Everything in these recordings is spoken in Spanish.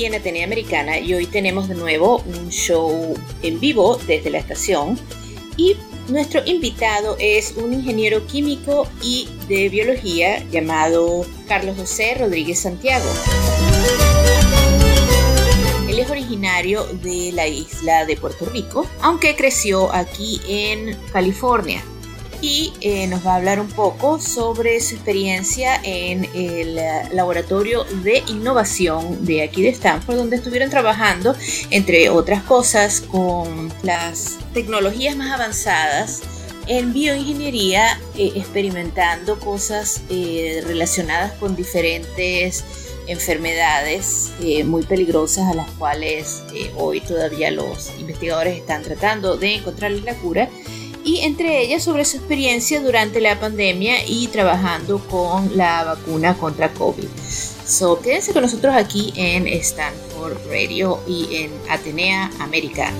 Aquí en Atenea Americana y hoy tenemos de nuevo un show en vivo desde la estación y nuestro invitado es un ingeniero químico y de biología llamado Carlos José Rodríguez Santiago. Él es originario de la isla de Puerto Rico, aunque creció aquí en California. Y eh, nos va a hablar un poco sobre su experiencia en el eh, laboratorio de innovación de aquí de Stanford, donde estuvieron trabajando, entre otras cosas, con las tecnologías más avanzadas en bioingeniería, eh, experimentando cosas eh, relacionadas con diferentes enfermedades eh, muy peligrosas a las cuales eh, hoy todavía los investigadores están tratando de encontrarles la cura y entre ellas sobre su experiencia durante la pandemia y trabajando con la vacuna contra COVID. So, quédense con nosotros aquí en Stanford Radio y en Atenea Americana.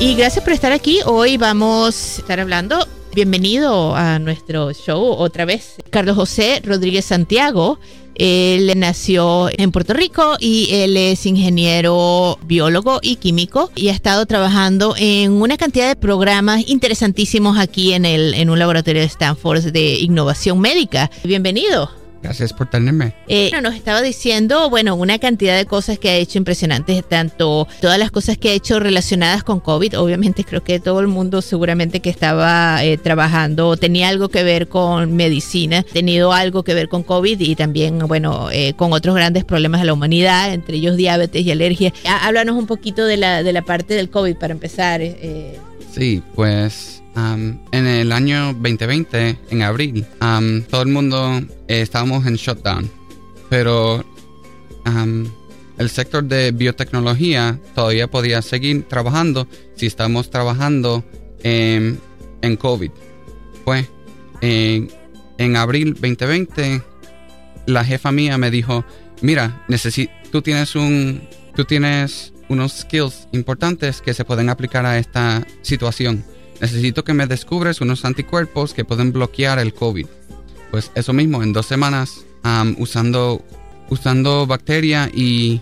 Y gracias por estar aquí. Hoy vamos a estar hablando. Bienvenido a nuestro show otra vez. Carlos José Rodríguez Santiago. Él nació en Puerto Rico y él es ingeniero biólogo y químico y ha estado trabajando en una cantidad de programas interesantísimos aquí en, el, en un laboratorio de Stanford de innovación médica. Bienvenido. Gracias por tenerme. Eh, bueno, nos estaba diciendo, bueno, una cantidad de cosas que ha hecho impresionantes, tanto todas las cosas que ha hecho relacionadas con COVID. Obviamente creo que todo el mundo seguramente que estaba eh, trabajando tenía algo que ver con medicina, tenido algo que ver con COVID y también, bueno, eh, con otros grandes problemas de la humanidad, entre ellos diabetes y alergia. Há- Háblanos un poquito de la, de la parte del COVID para empezar. eh. Sí, pues am, en el año 2020, en abril, am, todo el mundo eh, estábamos en shutdown, pero am, el sector de biotecnología todavía podía seguir trabajando si estamos trabajando en, en COVID. Pues en, en abril 2020, la jefa mía me dijo, mira, tú tienes un, tú tienes unos skills importantes que se pueden aplicar a esta situación. Necesito que me descubres unos anticuerpos que pueden bloquear el COVID. Pues eso mismo, en dos semanas, am, usando, usando bacteria y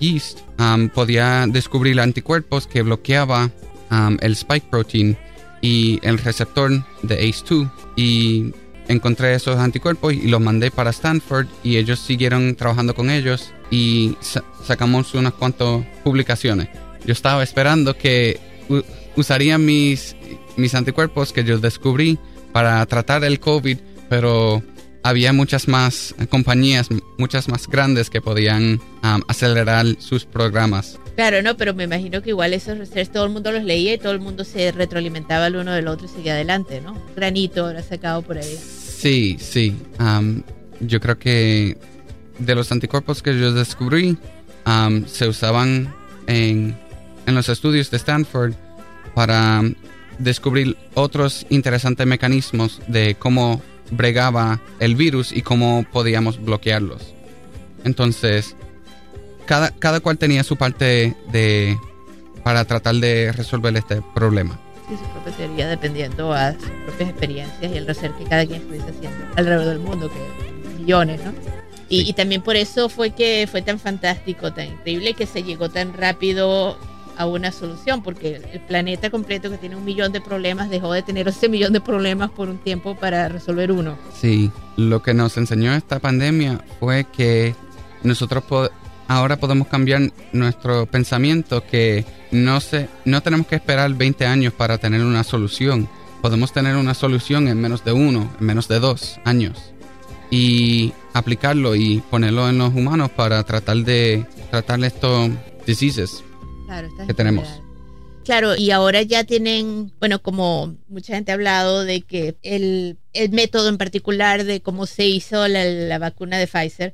yeast, am, podía descubrir anticuerpos que bloqueaba am, el spike protein y el receptor de ACE2 y encontré esos anticuerpos y los mandé para Stanford y ellos siguieron trabajando con ellos y sa- sacamos unas cuantas publicaciones. Yo estaba esperando que u- usarían mis, mis anticuerpos que yo descubrí para tratar el COVID, pero había muchas más compañías, muchas más grandes que podían acelerar sus programas. Claro, no, pero me imagino que igual esos research todo el mundo los leía y todo el mundo se retroalimentaba el uno del otro y seguía adelante, ¿no? Granito habrá sacado por ahí. Sí, sí. yo creo que de los anticuerpos que yo descubrí, am, se usaban en, en los estudios de Stanford para descubrir otros interesantes mecanismos de cómo bregaba el virus y cómo podíamos bloquearlos. Entonces, cada, cada cual tenía su parte de para tratar de resolver este problema. Sí, su propia teoría dependiendo a sus propias experiencias y el research que cada quien estuviese haciendo alrededor del mundo, que millones, ¿no? Y, Sí. y también por eso fue que fue tan fantástico, tan increíble que se llegó tan rápido a una solución, porque el planeta completo que tiene un millón de problemas dejó de tener ese millón de problemas por un tiempo para resolver uno. Sí, lo que nos enseñó esta pandemia fue que nosotros ahora podemos cambiar nuestro pensamiento que no, se, no tenemos que esperar 20 años para tener una solución. Podemos tener una solución en menos de uno, en menos de dos años. Y aplicarlo y ponerlo en los humanos para tratar de tratar estos diseases Claro, que tenemos. Claro, y ahora ya tienen, bueno, como mucha gente ha hablado de que el, el método en particular de cómo se hizo la, la vacuna de Pfizer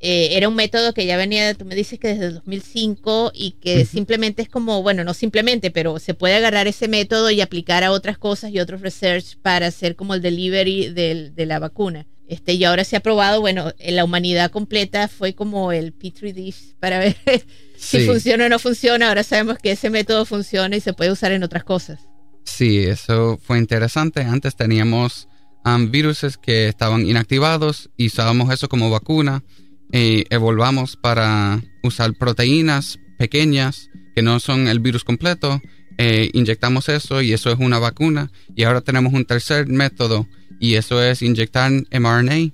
eh, era un método que ya venía, tú me dices que desde el 2005 y que simplemente es como, bueno, no simplemente, pero se puede agarrar ese método y aplicar a otras cosas y otros research para hacer como el delivery del- de la vacuna. Este, y ahora se ha probado, bueno, en la humanidad completa fue como el Petri dish para ver si funciona o no funciona. Ahora sabemos que ese método funciona y se puede usar en otras cosas. Sí, eso fue interesante. Antes teníamos um, viruses que estaban inactivados y usábamos eso como vacuna. Y evolvamos para usar proteínas pequeñas que no son el virus completo. eh, inyectamos eso y eso es una vacuna. Y ahora tenemos un tercer método y eso es inyectar mRNA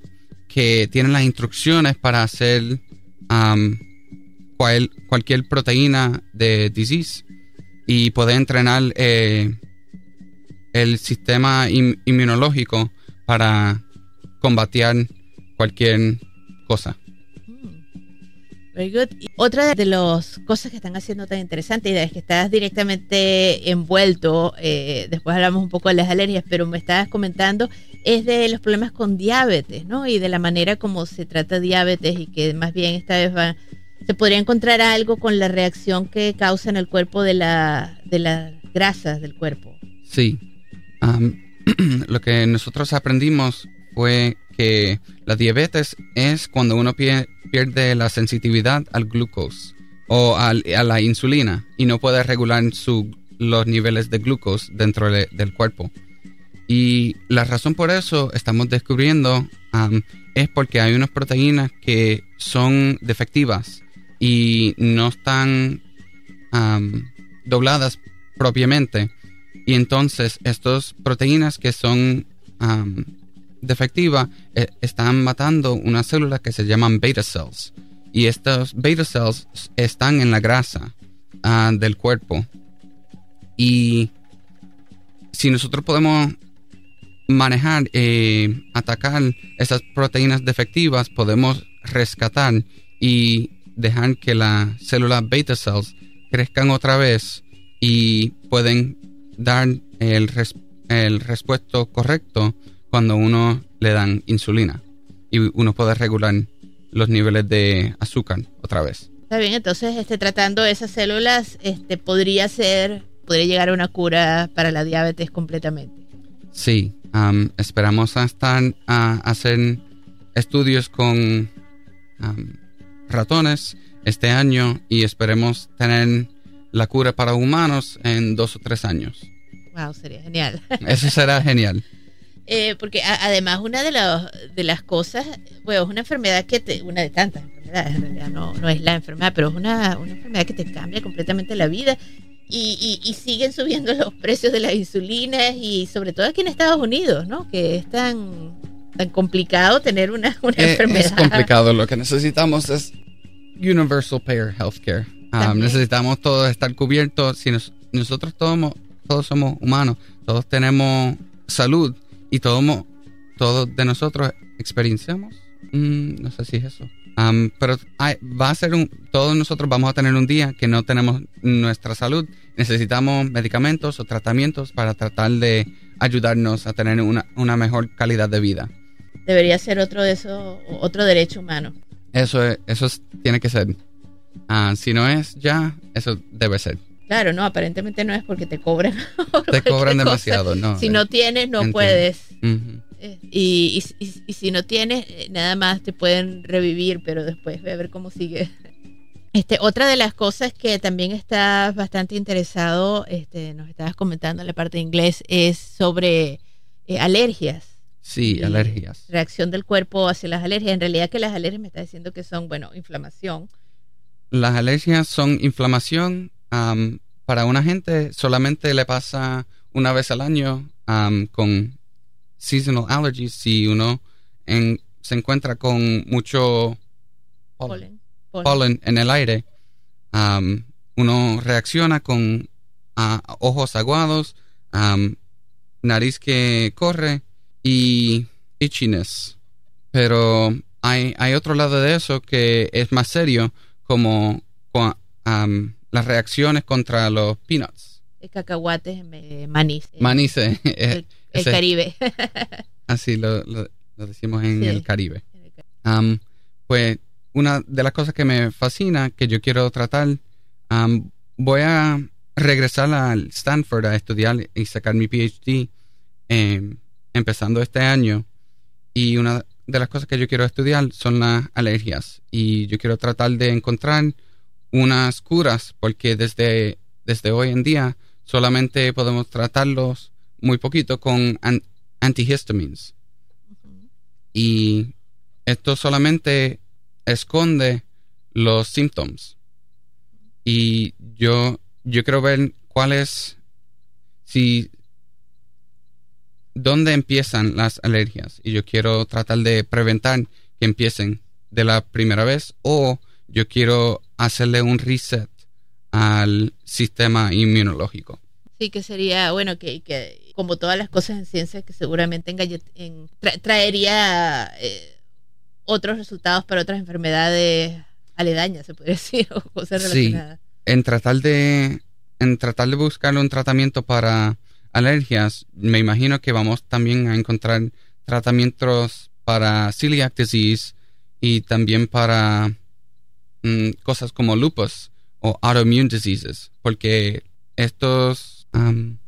que tiene las instrucciones para hacer um, cual- cualquier proteína de disease y poder entrenar eh, el sistema in- inmunológico para combatir cualquier cosa. Very good. Otra de las cosas que están haciendo tan interesante y es que estás directamente envuelto, eh, después hablamos un poco de las alergias, pero me estabas comentando, es de los problemas con diabetes, ¿no? Y de la manera como se trata diabetes y que más bien esta vez va, se podría encontrar algo con la reacción que causa en el cuerpo de, la, de las grasas del cuerpo. Sí. Lo que nosotros aprendimos fue que la diabetes es cuando uno pie- pierde la sensitividad al glucose o a la insulina y no puede regular los niveles de glucose dentro de- del cuerpo. Y la razón por eso estamos descubriendo es porque hay unas proteínas que son defectivas y no están dobladas propiamente. Y entonces estas proteínas que son defectivas eh, están matando unas células que se llaman beta cells. Y estas beta cells están en la grasa ah, del cuerpo. Y si nosotros podemos manejar, eh, atacar esas proteínas defectivas, podemos rescatar y dejar que las células beta cells crezcan otra vez y pueden dar el, el respuesto correcto cuando uno le dan insulina y uno puede regular los niveles de azúcar otra vez. Está bien, entonces este, tratando esas células este, podría ser, podría llegar a una cura para la diabetes completamente. Sí, am, esperamos hasta hacer estudios con ratones este año y esperemos tener la cura para humanos en dos o tres años. Wow, sería genial. Eso será genial. Eh, porque a- además una de, las de las cosas, bueno, es una enfermedad que te, una de tantas enfermedades, en realidad no, no es la enfermedad, pero es una, una enfermedad que te cambia completamente la vida y, y- y siguen subiendo los precios de las insulinas y sobre todo aquí en Estados Unidos, ¿no? Que es tan, tan complicado tener una, una Eh, enfermedad. es complicado. Lo que necesitamos es universal payer healthcare. Um, necesitamos todos estar cubiertos. Si nos- nosotros todos, todos somos humanos, todos tenemos salud y todos, todos de nosotros experienciamos. Mm, no sé si es eso. Um, pero hay- va a ser un, todos nosotros vamos a tener un día que no tenemos nuestra salud. Necesitamos medicamentos o tratamientos para tratar de ayudarnos a tener una, una mejor calidad de vida. Debería ser otro de esos, otro derecho humano. Eso, es- eso es- tiene que ser. Ah, si no es ya, eso debe ser. Claro, no, aparentemente no es porque te cobran. Te cobran cosa. demasiado, ¿no? Si no tienes, no Entiendo. puedes. Y, y- y- y si no tienes, eh, nada más te pueden revivir, pero después ve a ver cómo sigue. Este, otra de las cosas que también estás bastante interesado, este, nos estabas comentando en la parte de inglés, es sobre eh, alergias. Sí, alergias. Reacción del cuerpo hacia las alergias. En realidad que las alergias me está diciendo que son, bueno, inflamación. Las alergias son inflamación. Para una gente solamente le pasa una vez al año con seasonal allergies si uno en- se encuentra con mucho polen. Polen. polen en el aire, um, uno reacciona con ojos aguados, um, nariz que corre y itchiness. Pero hay, hay otro lado de eso que es más serio, como um, las reacciones contra los peanuts. El cacahuate, eh, maní. eh, Maní se- El, el ese- Caribe. Así lo, lo- lo decimos en Sí. el Caribe. Pues una de las cosas que me fascina, que yo quiero tratar, voy a regresar al Stanford a estudiar y sacar mi PhD em, empezando este año. Y una de las cosas que yo quiero estudiar son las alergias. Y yo quiero tratar de encontrar unas curas, porque desde, desde hoy en día solamente podemos tratarlos muy poquito con an- antihistamines. Y esto solamente esconde los síntomas. Y yo, yo quiero ver cuál es, si, dónde empiezan las alergias. Y yo quiero tratar de preventar que empiecen de la primera vez o yo quiero hacerle un reset al sistema inmunológico. Sí, que sería, bueno, que, que como todas las cosas en ciencia, que seguramente en gallet- en- tra- traería eh, otros resultados para otras enfermedades aledañas, se podría decir, o cosas Sí. relacionadas. en tratar de en tratar de buscar un tratamiento para alergias, me imagino que vamos también a encontrar tratamientos para celiac disease y también para mm, cosas como lupus o autoimmune diseases, porque estos am,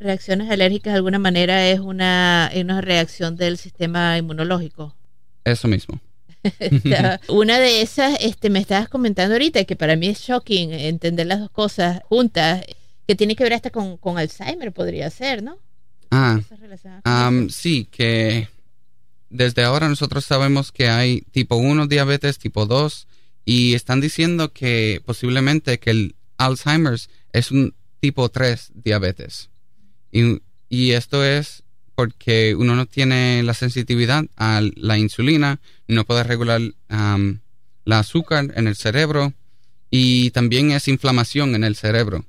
Reacciones alérgicas de alguna manera es una, es una reacción del sistema inmunológico. eso mismo. Una de esas, este, me estabas comentando ahorita, que para mí es shocking entender las dos cosas juntas, que tiene que ver hasta con, con Alzheimer, podría ser, ¿no? Ah, sí, que desde ahora nosotros sabemos que hay tipo 1 diabetes, tipo 2, y están diciendo que posiblemente que el Alzheimer's es un tipo 3 diabetes. Y, esto es porque uno no tiene la sensitividad a la insulina, no puede regular am, la azúcar en el cerebro y también es inflamación en el cerebro.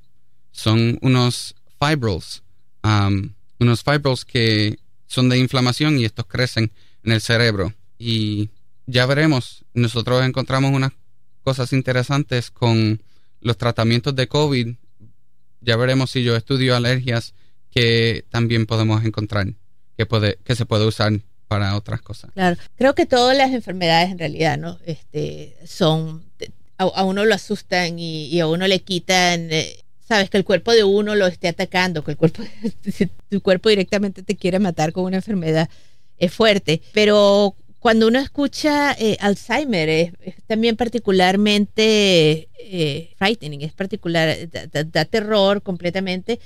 Son unos fibrils, am, unos fibrils que son de inflamación y estos crecen en el cerebro. Y ya veremos, nosotros encontramos unas cosas interesantes con los tratamientos de COVID. Ya veremos si yo estudio alergias que también podemos encontrar, que, puede, que se puede usar para otras cosas. Claro, creo que todas las enfermedades en realidad, ¿no? Este, son, a, uno lo asustan y, a uno le quitan, eh, sabes, que el cuerpo de uno lo esté atacando, que el cuerpo, tu cuerpo directamente te quiere matar con una enfermedad, es fuerte. Pero cuando uno escucha eh, Alzheimer, es, es también particularmente eh, frightening, es particular, da, da- da terror completamente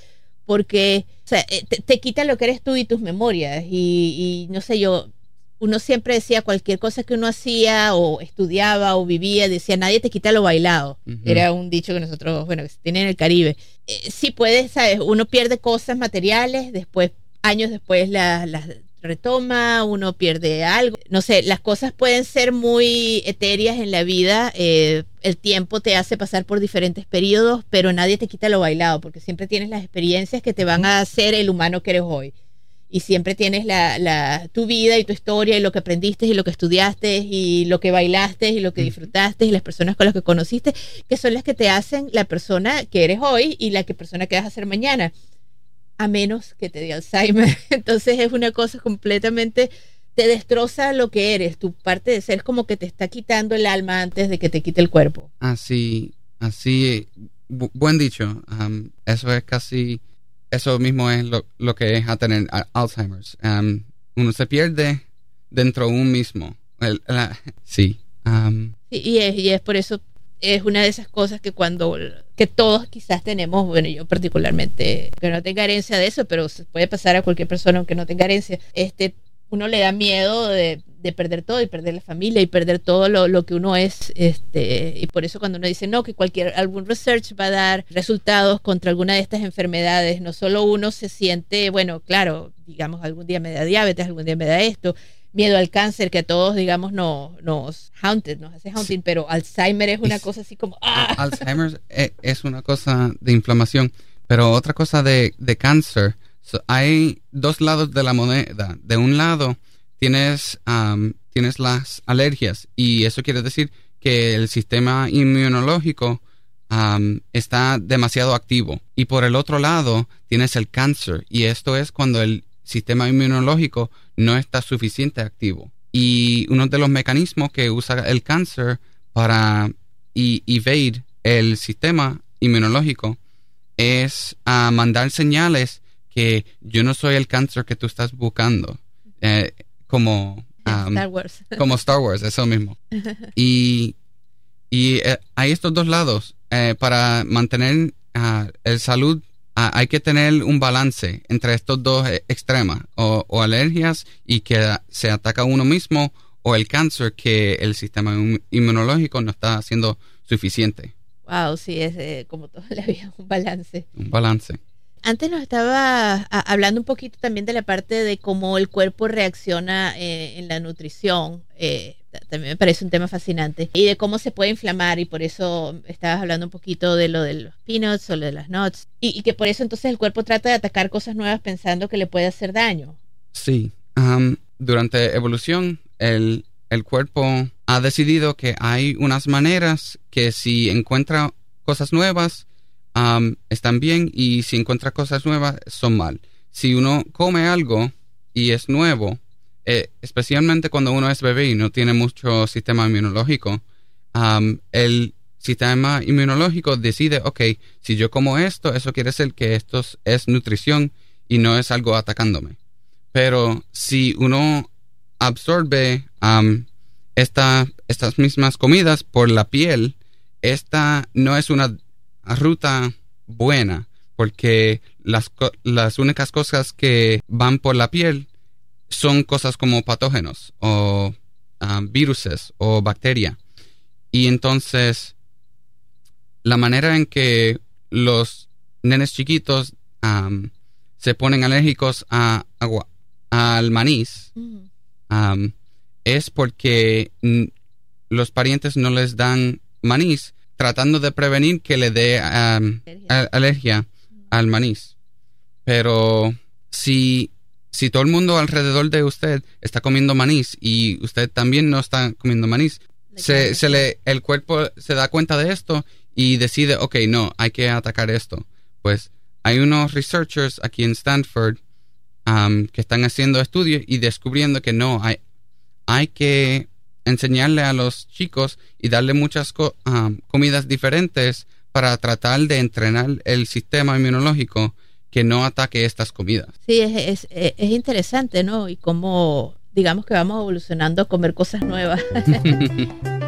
porque o sea, eh, te, te quita lo que eres tú y tus memorias. Y, y no sé, yo, uno siempre decía cualquier cosa que uno hacía o estudiaba o vivía, decía, nadie te quita lo bailado. Era un dicho que nosotros, bueno, que se tiene en el Caribe. Eh, sí puedes, ¿sabes? Uno pierde cosas materiales, después, años después las las retoma, uno pierde algo. No sé, las cosas pueden ser muy etéreas en la vida. eh, el tiempo te hace pasar por diferentes periodos, pero nadie te quita lo bailado, porque siempre tienes las experiencias que te van a hacer el humano que eres hoy. Y siempre tienes la, la, tu vida y tu historia y lo que aprendiste y lo que estudiaste y lo que bailaste y lo que disfrutaste y las personas con las que conociste, que son las que te hacen la persona que eres hoy y la que persona que vas a ser mañana a menos que te dé Alzheimer. Entonces es una cosa completamente, te destroza lo que eres, tu parte de ser es como que te está quitando el alma antes de que te quite el cuerpo. Así, así, bu- buen dicho. Am, eso es casi, eso mismo es lo, lo que es a tener a- Alzheimer's. Am, uno se pierde dentro de un mismo. El- la- sí. am, Y, y es, y es por eso, es una de esas cosas que cuando, que todos quizás tenemos, bueno, yo particularmente, que no tenga herencia de eso, pero se puede pasar a cualquier persona aunque no tenga herencia, este, uno le da miedo de, de perder todo y perder la familia y perder todo lo, lo que uno es, este, y por eso cuando uno dice no, que cualquier, algún research va a dar resultados contra alguna de estas enfermedades, no solo uno se siente, bueno, claro, digamos, algún día me da diabetes, algún día me da esto, miedo al cáncer que a todos, digamos, nos, nos haunted, nos hace haunting, pero Alzheimer es una cosa así como... ¡ah! Alzheimer e, es una cosa de inflamación, pero otra cosa de, de cáncer, hay dos lados de la moneda. De un lado tienes, tienes las alergias y eso quiere decir que el sistema inmunológico está demasiado activo. Y por el otro lado tienes el cáncer y esto es cuando el sistema inmunológico no está suficiente activo. Y uno de los mecanismos que usa el cáncer para evadir el sistema inmunológico es a mandar señales que yo no soy el cáncer que tú estás buscando. Eh, como Star Wars. como Star Wars, eso mismo. Y, y eh, hay estos dos lados. Eh, para mantener uh, el salud hay que tener un balance entre estos dos extremos, o, o, alergias y que se ataca uno mismo, o el cáncer que el sistema inmunológico no está haciendo suficiente. Wow, sí, es como todo la vida, un balance. Un balance. Antes nos estaba hablando un poquito también de la parte de cómo el cuerpo reacciona eh, en la nutrición. Eh, también me parece un tema fascinante. Y de cómo se puede inflamar. Y por eso estabas hablando un poquito de lo de los peanuts o lo de las nuts. Y, que por eso entonces el cuerpo trata de atacar cosas nuevas pensando que le puede hacer daño. Sí. durante evolución, el, el cuerpo ha decidido que hay unas maneras que si encuentra cosas nuevas, están bien y si encuentra cosas nuevas son mal. Si uno come algo y es nuevo, eh, especialmente cuando uno es bebé y no tiene mucho sistema inmunológico, el sistema inmunológico decide, ok, si yo como esto, eso quiere decir que esto es nutrición y no es algo atacándome. Pero si uno absorbe estas mismas comidas por la piel, esta no es una ruta buena, porque las, las únicas cosas que van por la piel son cosas como patógenos o um, viruses o bacteria. Y entonces, la manera en que los nenes chiquitos um, se ponen alérgicos a agua, al manís, um, es porque los parientes no les dan manís tratando de prevenir que le dé alergia al maíz. Pero si, si todo el mundo alrededor de usted está comiendo maíz y usted también no está comiendo maíz, se, se, le, el cuerpo se da cuenta de esto y decide, ok, no, hay que atacar esto. Pues hay unos researchers aquí en Stanford que están haciendo estudios y descubriendo que no, hay, hay que enseñarle a los chicos y darle muchas comidas diferentes para tratar de entrenar el sistema inmunológico que no ataque estas comidas. Sí, es, es, es interesante, ¿no? Y cómo, digamos que vamos evolucionando a comer cosas nuevas.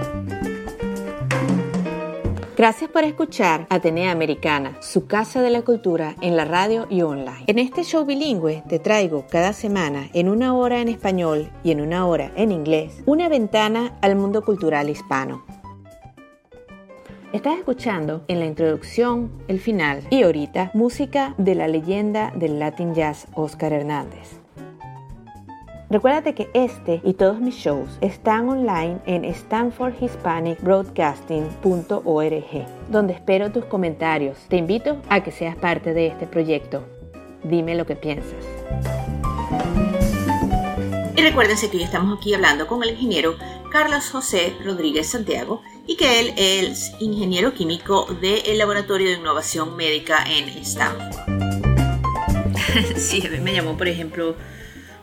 Gracias por escuchar Atenea Americana, su casa de la cultura en la radio y online. En este show bilingüe te traigo cada semana, en una hora en español y en una hora en inglés, una ventana al mundo cultural hispano. Estás escuchando en la introducción, el final y ahorita música de la leyenda del Latin Jazz Oscar Hernández. Recuérdate que este y todos mis shows están online en stanfordhispanicbroadcasting.org, donde espero tus comentarios. Te invito a que seas parte de este proyecto. Dime lo que piensas. Y recuérdense que hoy estamos aquí hablando con el ingeniero Carlos José Rodríguez Santiago y que él es ingeniero químico del Laboratorio de Innovación Médica en Stanford. Sí, a mí me llamó, por ejemplo,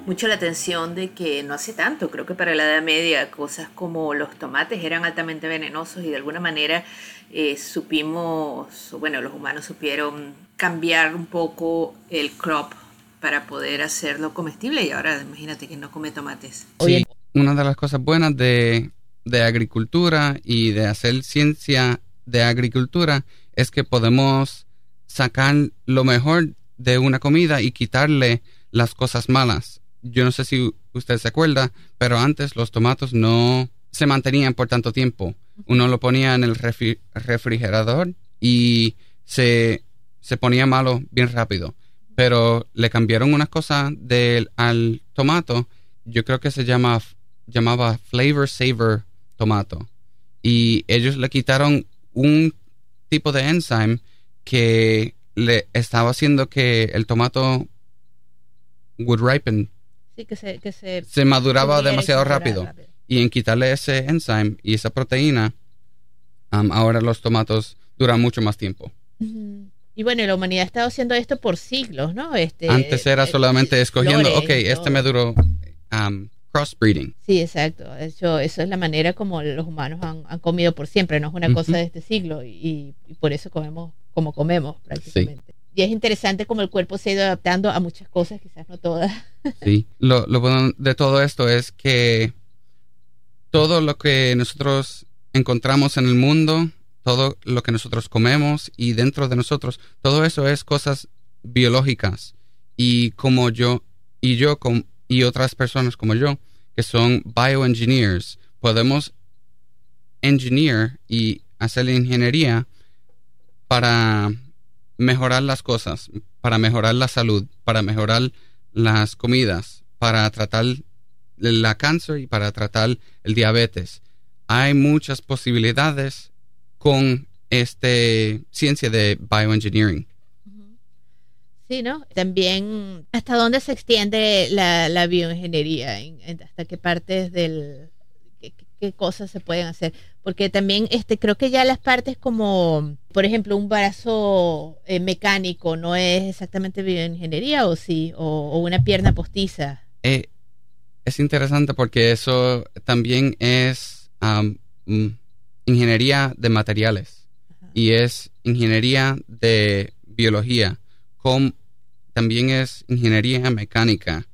mucho la atención de que no hace tanto, creo que para la Edad Media, cosas como los tomates eran altamente venenosos y de alguna manera eh, supimos, bueno, los humanos supieron cambiar un poco el crop para poder hacerlo comestible y ahora imagínate que no come tomates. Sí, una de las cosas buenas de, de agricultura y de hacer ciencia de agricultura es que podemos sacar lo mejor de una comida y quitarle las cosas malas yo no sé si usted se acuerda, pero antes los tomatos no se mantenían por tanto tiempo. Uno lo ponía en el refrigerador y se, se ponía malo bien rápido. Pero le cambiaron unas cosas del, al tomato yo creo que se llama, llamaba Flavor Saver Tomato. Y ellos le quitaron un tipo de enzyme que le estaba haciendo que el tomato would ripen. Sí, que se, que se, se maduraba demasiado rápido. Y en quitarle ese enzyme y esa proteína, um, ahora los tomatos duran mucho más tiempo. Y bueno, la humanidad ha estado haciendo esto por siglos, ¿no? Este, Antes era eh, solamente escogiendo, flores ok, este me duró um, crossbreeding. Sí, exacto. Eso, eso es la manera como los humanos han, han comido por siempre, no es una Ujú. cosa de este siglo y, y por eso comemos como comemos prácticamente. Y es interesante como el cuerpo se ha ido adaptando a muchas cosas, quizás no todas. Sí, lo, lo bueno de todo esto es que todo lo que nosotros encontramos en el mundo, todo lo que nosotros comemos y dentro de nosotros, todo eso es cosas biológicas. Y como yo, y yo com- y otras personas como yo, que son bioengineers, podemos engineer y hacer la ingeniería para mejorar las cosas, para mejorar la salud, para mejorar las comidas, para tratar la cáncer y para tratar el diabetes. Hay muchas posibilidades con este ciencia de bioengineering. Sí, ¿no? También, ¿hasta dónde se extiende la, la bioingeniería? ¿En- en- ¿Hasta qué partes del... Qué, cosas se pueden hacer? Porque también este creo que ya las partes como, por ejemplo, un brazo eh, mecánico no es exactamente bioingeniería o sí, o, o una pierna postiza. Eh, es interesante porque eso también es mm, ingeniería de materiales y es ingeniería de biología, com- también es ingeniería mecánica.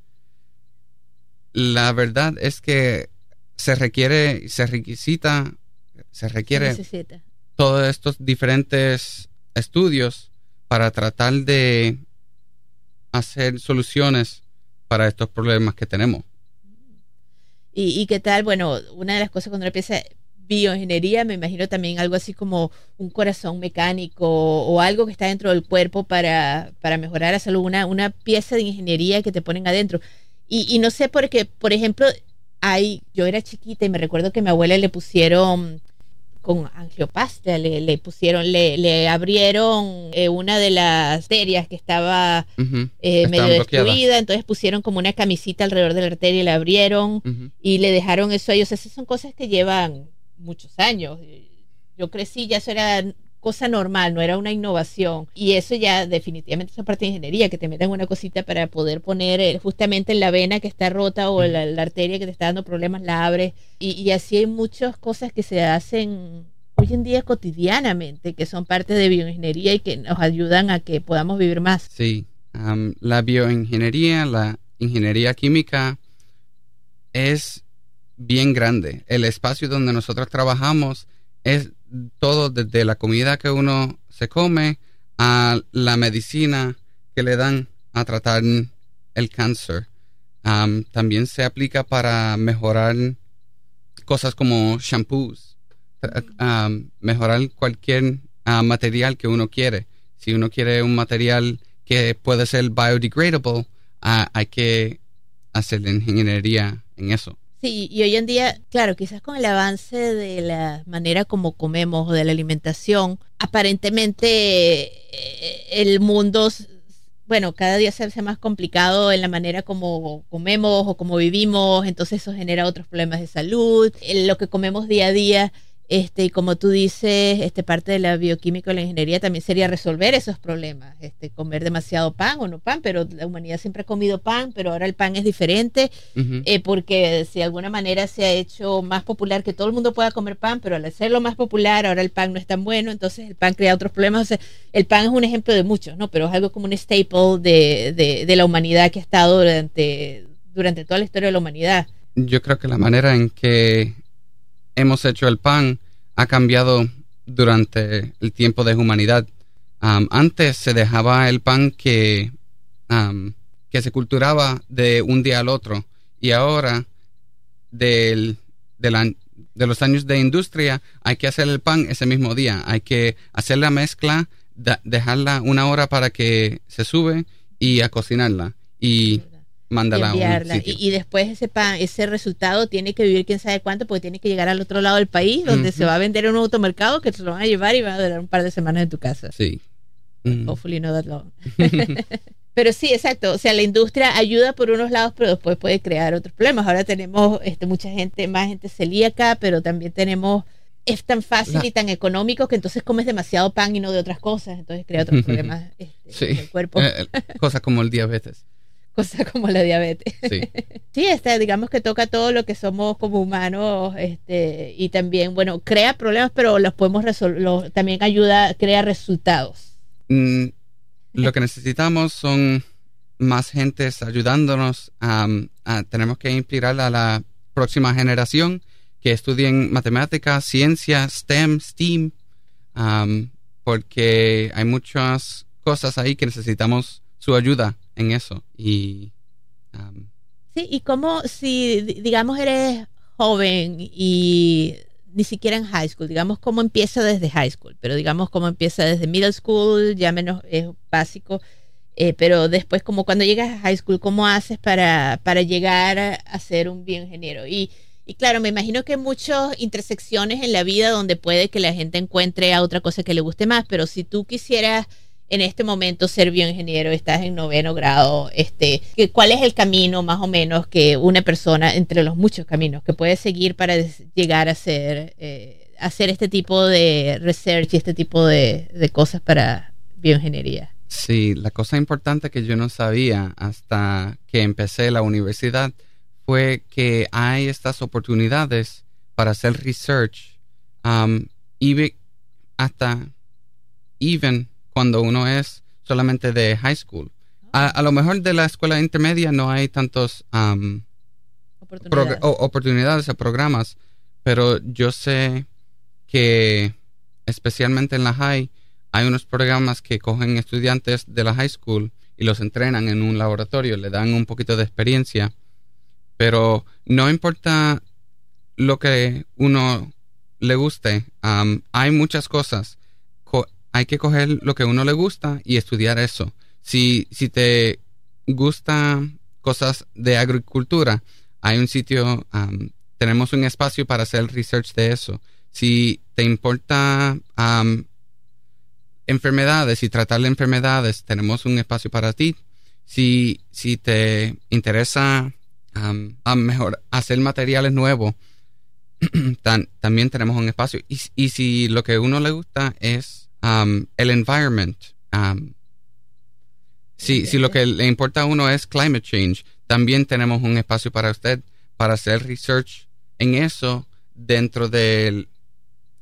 La verdad es que se requiere, se requisita, se requiere todos estos diferentes estudios para tratar de hacer soluciones para estos problemas que tenemos. ¿Y, y qué tal? Bueno, una de las cosas cuando uno piensa bioingeniería, me imagino también algo así como un corazón mecánico o algo que está dentro del cuerpo para, para mejorar la salud, una, una pieza de ingeniería que te ponen adentro. Y, y no sé por qué, por ejemplo, hay, yo era chiquita y me recuerdo que a mi abuela le pusieron con angiopastia, le, le pusieron, le, le abrieron eh, una de las arterias que estaba eh, medio bloqueadas. destruida, entonces pusieron como una camisita alrededor de la arteria y la abrieron y le dejaron eso a ellos. Esas son cosas que llevan muchos años. Yo crecí, ya eso era cosa normal, no era una innovación. Y eso ya definitivamente es parte de ingeniería, que te metan una cosita para poder poner eh, justamente en la vena que está rota o la, la arteria que te está dando problemas, la abres. Y, y así hay muchas cosas que se hacen hoy en día cotidianamente, que son parte de bioingeniería y que nos ayudan a que podamos vivir más. Sí, am, la bioingeniería, la ingeniería química es bien grande. El espacio donde nosotros trabajamos es todo desde la comida que uno se come a la medicina que le dan a tratar el cáncer. Am, también se aplica para mejorar cosas como shampoos, mejorar cualquier ah, material que uno quiere. Si uno quiere un material que puede ser biodegradable, ah, hay que hacer ingeniería en eso. Sí, y hoy en día, claro, quizás con el avance de la manera como comemos o de la alimentación, aparentemente eh, el mundo, bueno, cada día se hace más complicado en la manera como comemos o como vivimos, entonces eso genera otros problemas de salud, en lo que comemos día a día. Este, y como tú dices, este, parte de la bioquímica y la ingeniería también sería resolver esos problemas, este, comer demasiado pan o no pan, pero la humanidad siempre ha comido pan, pero ahora el pan es diferente, eh, porque si de alguna manera se ha hecho más popular que todo el mundo pueda comer pan, pero al hacerlo más popular, ahora el pan no es tan bueno, entonces el pan crea otros problemas. O sea, el pan es un ejemplo de muchos, ¿no? Pero es algo como un staple de, de, de la humanidad que ha estado durante, durante toda la historia de la humanidad. Yo creo que la manera en que hemos hecho el pan ha cambiado durante el tiempo de humanidad. Antes se dejaba el pan que, am, que se culturaba de un día al otro y ahora del, de, de los años de industria hay que hacer el pan ese mismo día. Hay que hacer la mezcla, dejarla una hora para que se sube y a cocinarla. Y mándala a un enviarla. sitio. Y, y después ese pan, ese resultado tiene que vivir quién sabe cuánto, porque tiene que llegar al otro lado del país, donde se va a vender en un automercado que te lo van a llevar y va a durar un par de semanas en tu casa. Sí. Mm. Hopefully not that long. pero sí, exacto. O sea, la industria ayuda por unos lados, pero después puede crear otros problemas. Ahora tenemos este, mucha gente, más gente celíaca, pero también tenemos. Es tan fácil La- y tan económico que entonces comes demasiado pan y no de otras cosas. Entonces crea otros problemas este, Sí. en el cuerpo. Eh, eh, cosas como el diabetes. Cosas como la diabetes. Sí. Sí, este, digamos que toca todo lo que somos como humanos este, y también, bueno, crea problemas, pero los podemos resolver, también ayuda, crea resultados. Mm, lo que necesitamos son más gentes ayudándonos. a- tenemos que inspirar a la próxima generación que estudien matemáticas, ciencia, STEM, STEAM, am, porque hay muchas cosas ahí que necesitamos su ayuda en eso. Y am, Sí, y como si, di- digamos, eres joven y ni siquiera en high school, digamos, cómo empieza desde high school, pero digamos, cómo empieza desde middle school, ya menos es básico, eh, pero después, como cuando llegas a high school, ¿cómo haces para, para llegar a, a ser un bioingeniero? Y, y claro, me imagino que hay muchas intersecciones en la vida donde puede que la gente encuentre a otra cosa que le guste más, pero si tú quisieras en este momento ser bioingeniero, estás en noveno grado, este, ¿cuál es el camino más o menos que una persona, entre los muchos caminos, que puede seguir para llegar a ser, eh, hacer este tipo de research y este tipo de, cosas para bioingeniería? Sí, la cosa importante que yo no sabía hasta que empecé la universidad fue que hay estas oportunidades para hacer research, um, even- hasta even cuando uno es solamente de high school. A, a lo mejor de la escuela intermedia no hay tantos um, Oportunidades. o- oportunidades o programas, pero yo sé que especialmente en la high hay unos programas que cogen estudiantes de la high school y los entrenan en un laboratorio, le dan un poquito de experiencia, pero no importa lo que uno le guste, um, hay muchas cosas. Hay que coger lo que uno le gusta y estudiar eso. Si, si te gusta cosas de agricultura, hay un sitio, um, tenemos un espacio para hacer research de eso. Si te importa enfermedades y tratar de enfermedades, tenemos un espacio para ti. Si, si te interesa a mejor hacer materiales nuevos, también tenemos un espacio. Y, y si lo que uno le gusta es um, el environment, um, si, si lo que le importa a uno es climate change, también tenemos un espacio para usted para hacer research en eso dentro del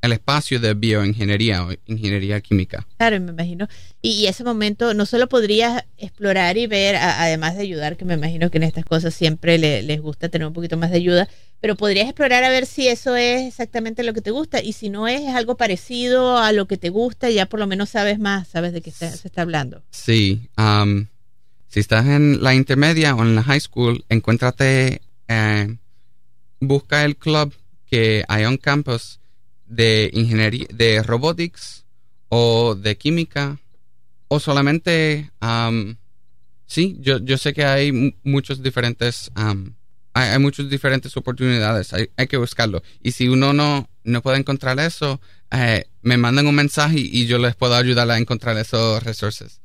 el espacio de bioingeniería o ingeniería química. Claro, me imagino. Y, y ese momento no solo podrías explorar y ver, a- además de ayudar, que me imagino que en estas cosas siempre le- les gusta tener un poquito más de ayuda, pero podrías explorar a ver si eso es exactamente lo que te gusta y si no es, es algo parecido a lo que te gusta, ya por lo menos sabes más, sabes de qué se está hablando. Sí, um, si estás en la intermedia o en la high school, encuéntrate, eh, busca el club que hay on campus de ingeniería, de robotics o de química o solamente, um, sí, yo, yo sé que hay mu- muchos diferentes, um, hay, hay muchas diferentes oportunidades, hay, que buscarlo. Y si uno no, no puede encontrar eso, eh, me mandan un mensaje y, yo les puedo ayudar a encontrar esos resources.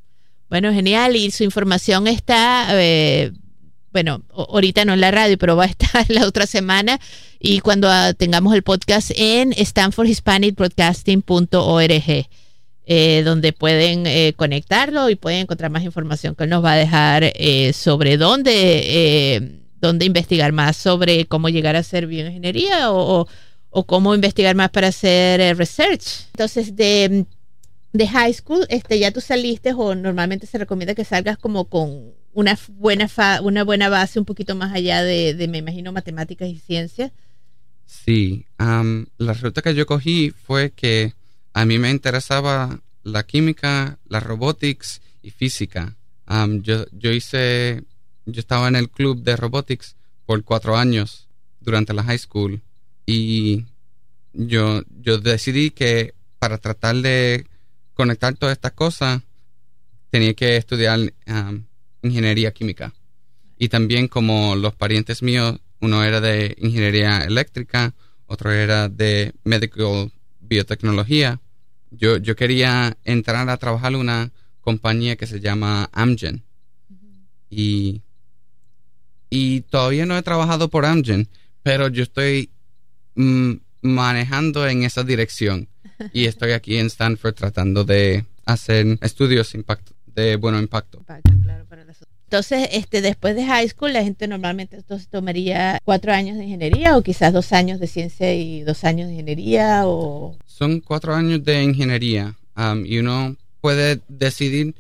Bueno, genial. Y su información está, eh, bueno, ahorita no en la radio, pero va a estar la otra semana. Y cuando ah, tengamos el podcast en stanfordhispanicbroadcasting.org, eh, donde pueden eh, conectarlo y pueden encontrar más información que él nos va a dejar eh, sobre dónde, eh, dónde investigar más sobre cómo llegar a ser bioingeniería o, o, cómo investigar más para hacer eh, research. Entonces, de de high school, este, ya tú saliste o normalmente se recomienda que salgas como con una buena fa- una buena base un poquito más allá de, de, me imagino, matemáticas y ciencias. Sí, am, la ruta que yo cogí fue que a mí me interesaba la química, la robotics y física. Yo, yo hice, yo estaba en el club de robotics por cuatro años durante la high school y yo, yo decidí que para tratar de conectar todas estas cosas tenía que estudiar am, ingeniería química. Y también como los parientes míos, uno era de ingeniería eléctrica, otro era de medical biotecnología. Yo, yo quería entrar a trabajar en una compañía que se llama Amgen. Y, y todavía no he trabajado por Amgen, pero yo estoy mm, manejando en esa dirección. Y estoy aquí en Stanford tratando de hacer estudios impacto, de bueno impacto. Entonces, este, después de high school, la gente normalmente entonces tomaría cuatro años de ingeniería o quizás dos años de ciencia y dos años de ingeniería o... Son cuatro años de ingeniería um, y uno puede decidir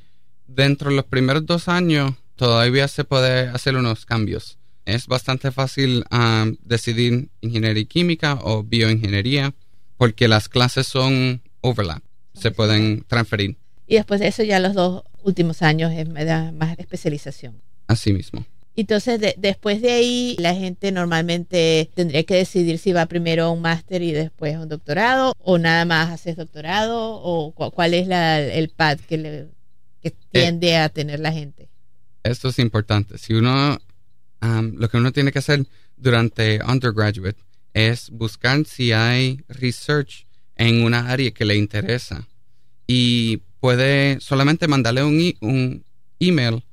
dentro de los primeros dos años todavía se puede hacer unos cambios. Es bastante fácil um, decidir ingeniería química o bioingeniería porque las clases son overlap, se pueden transferir. Y después de eso ya los dos últimos años es más especialización. Así mismo. Entonces, después de ahí, la gente normalmente tendría que decidir si va primero a un máster y después a un doctorado, o nada más haces doctorado, o cuál es el pad que, le, que tiende a tener la gente. Esto es importante. Si uno, lo que uno tiene que hacer durante undergraduate es buscar si hay research en una área que le interesa. Y puede solamente mandarle un, un email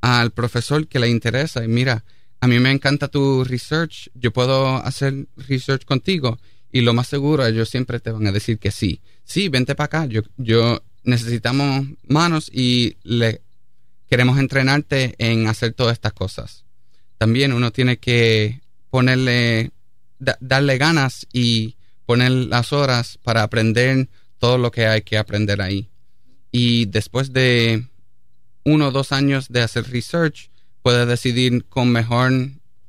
al profesor que le interesa y mira, a mí me encanta tu research, yo puedo hacer research contigo y lo más seguro ellos siempre te van a decir que sí. Sí, vente para acá, yo, yo necesitamos manos y le queremos entrenarte en hacer todas estas cosas. También uno tiene que ponerle, darle ganas y poner las horas para aprender todo lo que hay que aprender ahí y después de uno o dos años de hacer research, puede decidir con mejor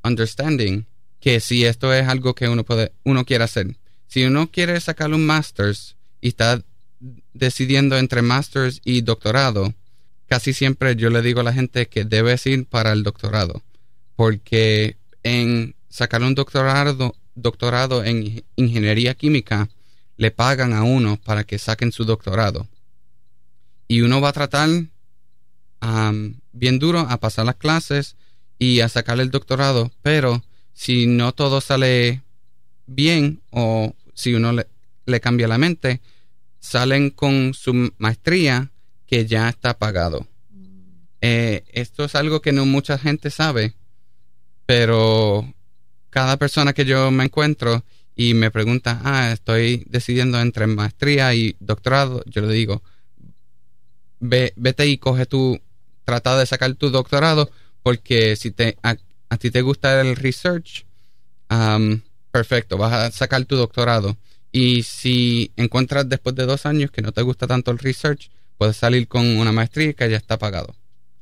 understanding que si esto es algo que uno puede, uno quiere hacer. Si uno quiere sacar un master's y está decidiendo entre master's y doctorado, casi siempre yo le digo a la gente que debe ir para el doctorado, porque en sacar un doctorado, doctorado en ingeniería química, le pagan a uno para que saquen su doctorado. Y uno va a tratar bien duro a pasar las clases y a sacar el doctorado, pero si no todo sale bien o si uno le, cambia la mente, salen con su maestría que ya está pagado. Eh, esto es algo que no mucha gente sabe, pero cada persona que yo me encuentro y me pregunta, ah, estoy decidiendo entre maestría y doctorado, yo le digo, vete y coge tu, trata de sacar tu doctorado, porque si te, a, ti te gusta el research, perfecto, vas a sacar tu doctorado. Y si encuentras después de dos años que no te gusta tanto el research, puedes salir con una maestría que ya está pagado.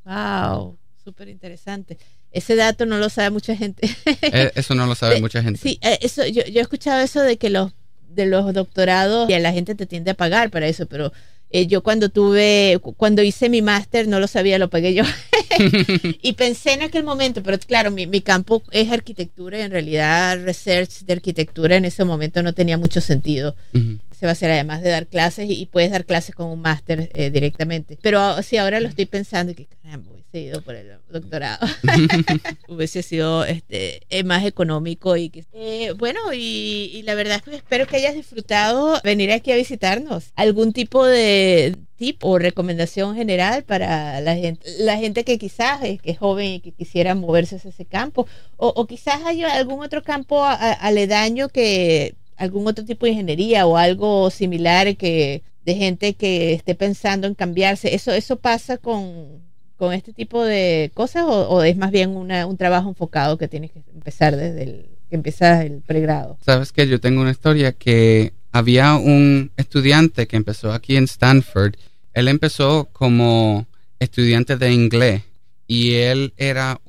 Wow, súper interesante. Ese dato no lo sabe mucha gente. Eh, eso no lo sabe mucha gente. Sí, eh, eso, yo, yo he escuchado eso de que los de los doctorados y a la gente te tiende a pagar para eso, pero eh, yo cuando tuve, cuando hice mi máster, no lo sabía, lo pagué yo. y pensé en aquel momento, pero claro, mi, mi, campo es arquitectura y en realidad research de arquitectura en ese momento no tenía mucho sentido. Se va a hacer además de dar clases y, puedes dar clases con un máster eh, directamente. Pero sí, ahora lo estoy pensando que caramba, hubiese ido por el doctorado. hubiese sido este, eh, más económico y que, bueno, y, y la verdad es que espero que hayas disfrutado venir aquí a visitarnos. Algún tipo de tip o recomendación general para la gente, la gente que quizás es, que es joven y que quisiera moverse hacia ese campo, o, quizás hay algún otro campo aledaño que algún otro tipo de ingeniería o algo similar que de gente que esté pensando en cambiarse. Eso eso pasa con, con este tipo de cosas o, es más bien una, un trabajo enfocado que tienes que empezar desde el que empiezas el pregrado. Sabes que yo tengo una historia que había un estudiante que empezó aquí en Stanford él empezó como estudiante de inglés y él era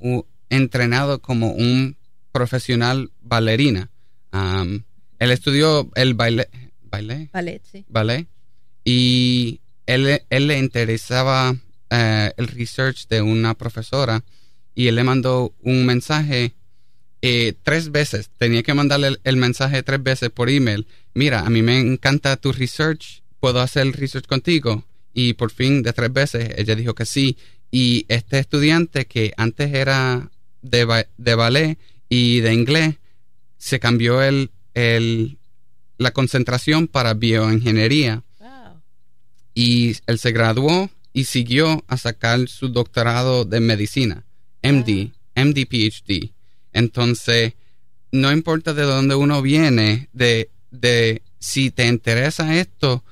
entrenado como un profesional bailarina. él estudió el baile, baile, ballet, sí. ballet y él, él le interesaba eh, el research de una profesora y él le mandó un mensaje eh, tres veces. Tenía que mandarle el, mensaje tres veces por email. Mira, a mí me encanta tu research. ¿Puedo hacer el research contigo? y por fin de tres veces ella dijo que sí. Y este estudiante que antes era de, ba- de ballet y de inglés, se cambió el, el, la concentración para bioingeniería Wow. y él se graduó y siguió a sacar su doctorado de medicina, MD, MD PhD. Entonces, no importa de dónde uno viene, de, de si te interesa esto,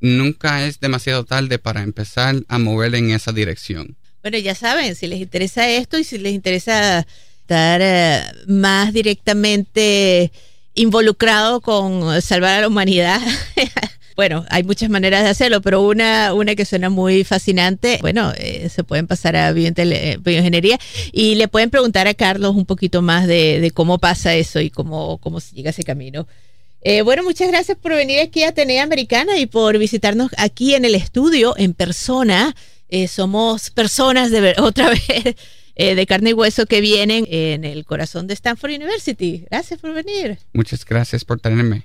nunca es demasiado tarde para empezar a mover en esa dirección. Bueno, ya saben, si les interesa esto y si les interesa estar eh, más directamente involucrado con salvar a la humanidad. Bueno, hay muchas maneras de hacerlo, pero una, una que suena muy fascinante, bueno, eh, se pueden pasar a eh, bioingeniería y le pueden preguntar a Carlos un poquito más de, cómo pasa eso y cómo, cómo se llega a ese camino. Eh, bueno, muchas gracias por venir aquí a Atenea Americana y por visitarnos aquí en el estudio en persona. Eh, somos personas de ver, otra vez de carne y hueso que vienen en el corazón de Stanford University. Gracias por venir. Muchas gracias por tenerme.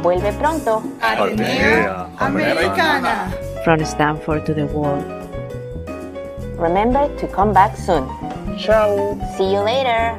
Vuelve pronto. Atenea Americana. From Stanford to the world. Remember to come back soon. Ciao. See you later.